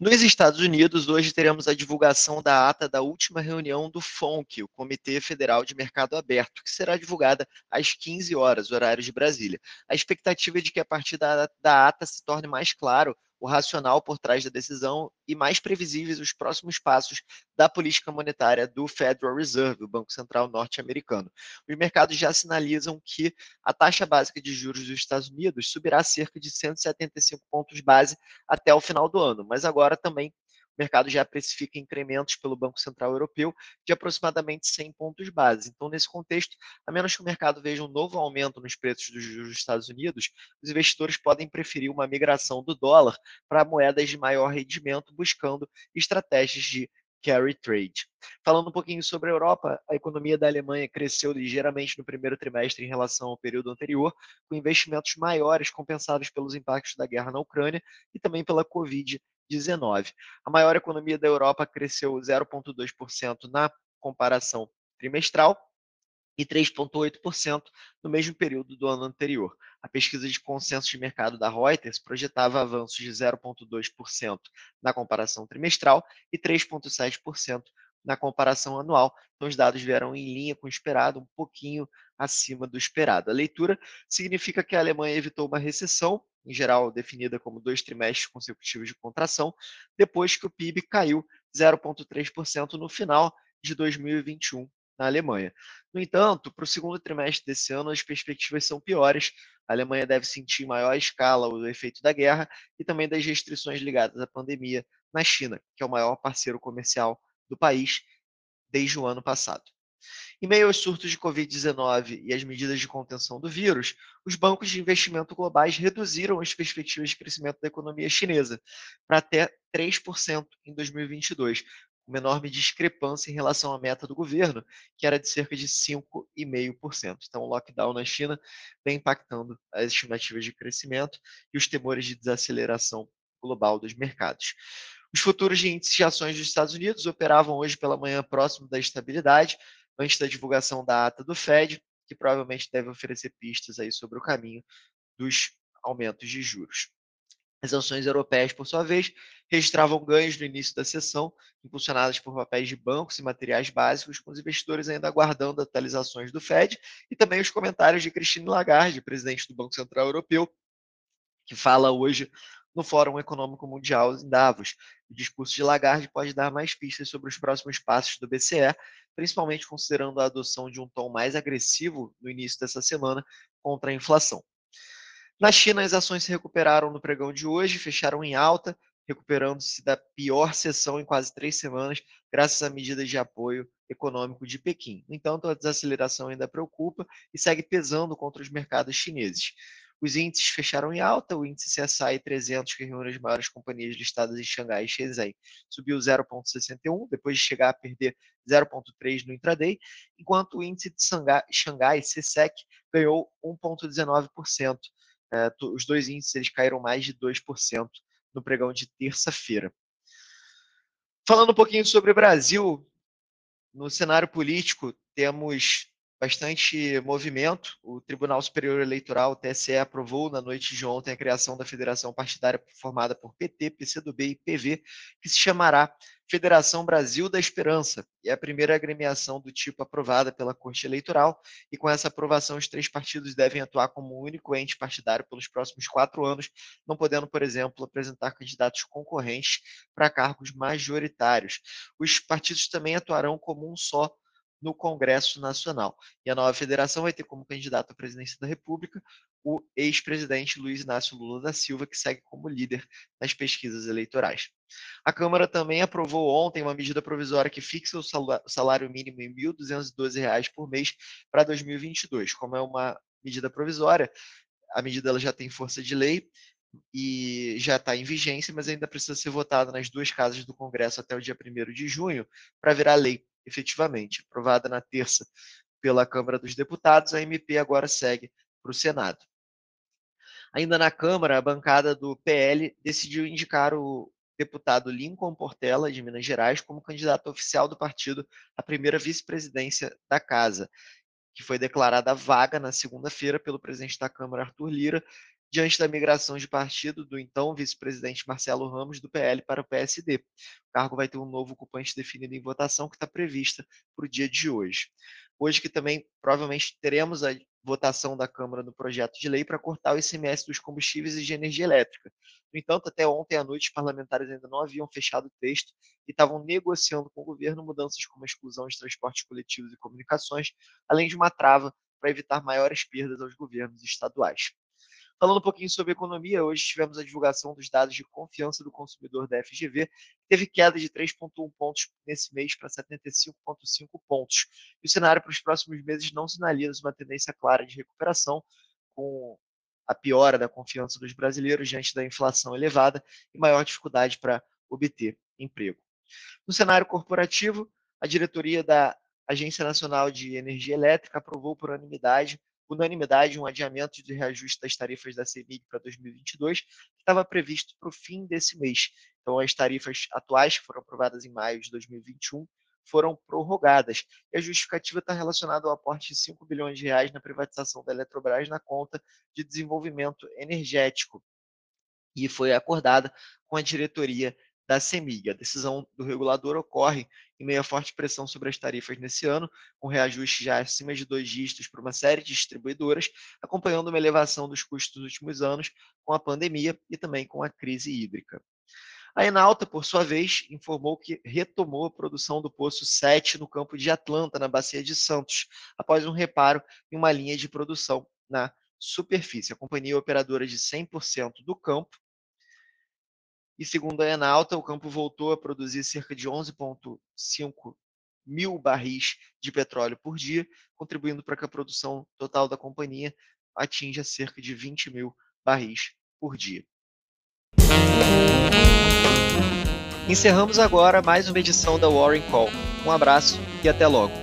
Nos Estados Unidos, hoje teremos a divulgação da ata da última reunião do FONC, o Comitê Federal de Mercado Aberto, que será divulgada às 15 horas, horário de Brasília. A expectativa é de que a partir da, da ata se torne mais claro o racional por trás da decisão e mais previsíveis os próximos passos da política monetária do Federal Reserve, o Banco Central norte-americano. Os mercados já sinalizam que a taxa básica de juros dos Estados Unidos subirá cerca de 175 pontos base até o final do ano, mas agora também o mercado já precifica incrementos pelo Banco Central Europeu de aproximadamente 100 pontos base. Então, nesse contexto, a menos que o mercado veja um novo aumento nos preços dos juros dos Estados Unidos, os investidores podem preferir uma migração do dólar para moedas de maior rendimento, buscando estratégias de carry trade. Falando um pouquinho sobre a Europa, a economia da Alemanha cresceu ligeiramente no primeiro trimestre em relação ao período anterior, com investimentos maiores compensados pelos impactos da guerra na Ucrânia e também pela Covid 19. A maior economia da Europa cresceu 0,2% na comparação trimestral e 3,8% no mesmo período do ano anterior. A pesquisa de consenso de mercado da Reuters projetava avanços de 0,2% na comparação trimestral e 3,7% na comparação anual. Então, os dados vieram em linha com o esperado, um pouquinho acima do esperado. A leitura significa que a Alemanha evitou uma recessão em geral definida como dois trimestres consecutivos de contração, depois que o PIB caiu 0,3% no final de 2021 na Alemanha. No entanto, para o segundo trimestre desse ano, as perspectivas são piores. A Alemanha deve sentir maior escala o efeito da guerra e também das restrições ligadas à pandemia na China, que é o maior parceiro comercial do país desde o ano passado. Em meio aos surtos de Covid-19 e às medidas de contenção do vírus, os bancos de investimento globais reduziram as perspectivas de crescimento da economia chinesa para até 3% em 2022, uma enorme discrepância em relação à meta do governo, que era de cerca de 5,5%. Então, o lockdown na China vem impactando as estimativas de crescimento e os temores de desaceleração global dos mercados. Os futuros de índices de ações dos Estados Unidos operavam hoje pela manhã próximo da estabilidade, antes da divulgação da ata do Fed, que provavelmente deve oferecer pistas aí sobre o caminho dos aumentos de juros. As ações europeias, por sua vez, registravam ganhos no início da sessão, impulsionadas por papéis de bancos e materiais básicos, com os investidores ainda aguardando atualizações do Fed e também os comentários de Christine Lagarde, presidente do Banco Central Europeu, que fala hoje no Fórum Econômico Mundial em Davos. O discurso de Lagarde pode dar mais pistas sobre os próximos passos do BCE, principalmente considerando a adoção de um tom mais agressivo no início dessa semana contra a inflação. Na China, as ações se recuperaram no pregão de hoje, fecharam em alta, recuperando-se da pior sessão em quase três semanas, graças a medidas de apoio econômico de Pequim. No entanto, a desaceleração ainda preocupa e segue pesando contra os mercados chineses. Os índices fecharam em alta, o índice CSI 300, que reúne as maiores companhias listadas em Xangai e Shenzhen, subiu 0,61, depois de chegar a perder 0,3 no intraday, enquanto o índice de Xangai, CSEC, ganhou 1,19%. É, os dois índices eles caíram mais de 2% no pregão de terça-feira. Falando um pouquinho sobre o Brasil, no cenário político, temos bastante movimento. O Tribunal Superior Eleitoral, TSE, aprovou na noite de ontem a criação da federação partidária formada por PT, PCdoB e PV, que se chamará Federação Brasil da Esperança, é a primeira agremiação do tipo aprovada pela Corte Eleitoral, e com essa aprovação os três partidos devem atuar como um único ente partidário pelos próximos quatro anos, não podendo, por exemplo, apresentar candidatos concorrentes para cargos majoritários. Os partidos também atuarão como um só no Congresso Nacional. E a nova federação vai ter como candidato à presidência da República o ex-presidente Luiz Inácio Lula da Silva, que segue como líder nas pesquisas eleitorais. A Câmara também aprovou ontem uma medida provisória que fixa o salário mínimo em R$ 1.212 por mês para 2022. Como é uma medida provisória, a medida ela já tem força de lei e já está em vigência, mas ainda precisa ser votado nas duas casas do Congresso até o dia 1 de junho para virar lei, efetivamente. Aprovada na terça pela Câmara dos Deputados, a MP agora segue para o Senado. Ainda na Câmara, a bancada do PL decidiu indicar o deputado Lincoln Portela, de Minas Gerais, como candidato oficial do partido à primeira vice-presidência da Casa, que foi declarada vaga na segunda-feira pelo presidente da Câmara, Arthur Lira, diante da migração de partido do então vice-presidente Marcelo Ramos do PL para o PSD. O cargo vai ter um novo ocupante definido em votação que está prevista para o dia de hoje. Hoje que também provavelmente teremos a votação da Câmara no projeto de lei para cortar o ICMS dos combustíveis e de energia elétrica. No entanto, até ontem à noite, os parlamentares ainda não haviam fechado o texto e estavam negociando com o governo mudanças como a exclusão de transportes coletivos e comunicações, além de uma trava para evitar maiores perdas aos governos estaduais. Falando um pouquinho sobre economia, hoje tivemos a divulgação dos dados de confiança do consumidor da FGV, que teve queda de 3,1 pontos nesse mês para 75,5 pontos. E o cenário para os próximos meses não sinaliza uma tendência clara de recuperação, com a piora da confiança dos brasileiros diante da inflação elevada e maior dificuldade para obter emprego. No cenário corporativo, a diretoria da Agência Nacional de Energia Elétrica aprovou por unanimidade unanimidade um adiamento de reajuste das tarifas da CEMIG para 2022, que estava previsto para o fim desse mês. Então, as tarifas atuais, que foram aprovadas em maio de 2021, foram prorrogadas. E a justificativa está relacionada ao aporte de 5 bilhões de reais na privatização da Eletrobras na conta de desenvolvimento energético. E foi acordada com a diretoria da CEMIG. A decisão do regulador ocorre em meio à forte pressão sobre as tarifas nesse ano, com reajuste já acima de dois dígitos para uma série de distribuidoras, acompanhando uma elevação dos custos nos últimos anos com a pandemia e também com a crise hídrica. A Enalta, por sua vez, informou que retomou a produção do Poço 7 no campo de Atlanta, na Bacia de Santos, após um reparo em uma linha de produção na superfície. A companhia operadora de 100% do campo e segundo a Enalta, o campo voltou a produzir cerca de 11,5 mil barris de petróleo por dia, contribuindo para que a produção total da companhia atinja cerca de 20 mil barris por dia. Encerramos agora mais uma edição da Warren Call. Um abraço e até logo.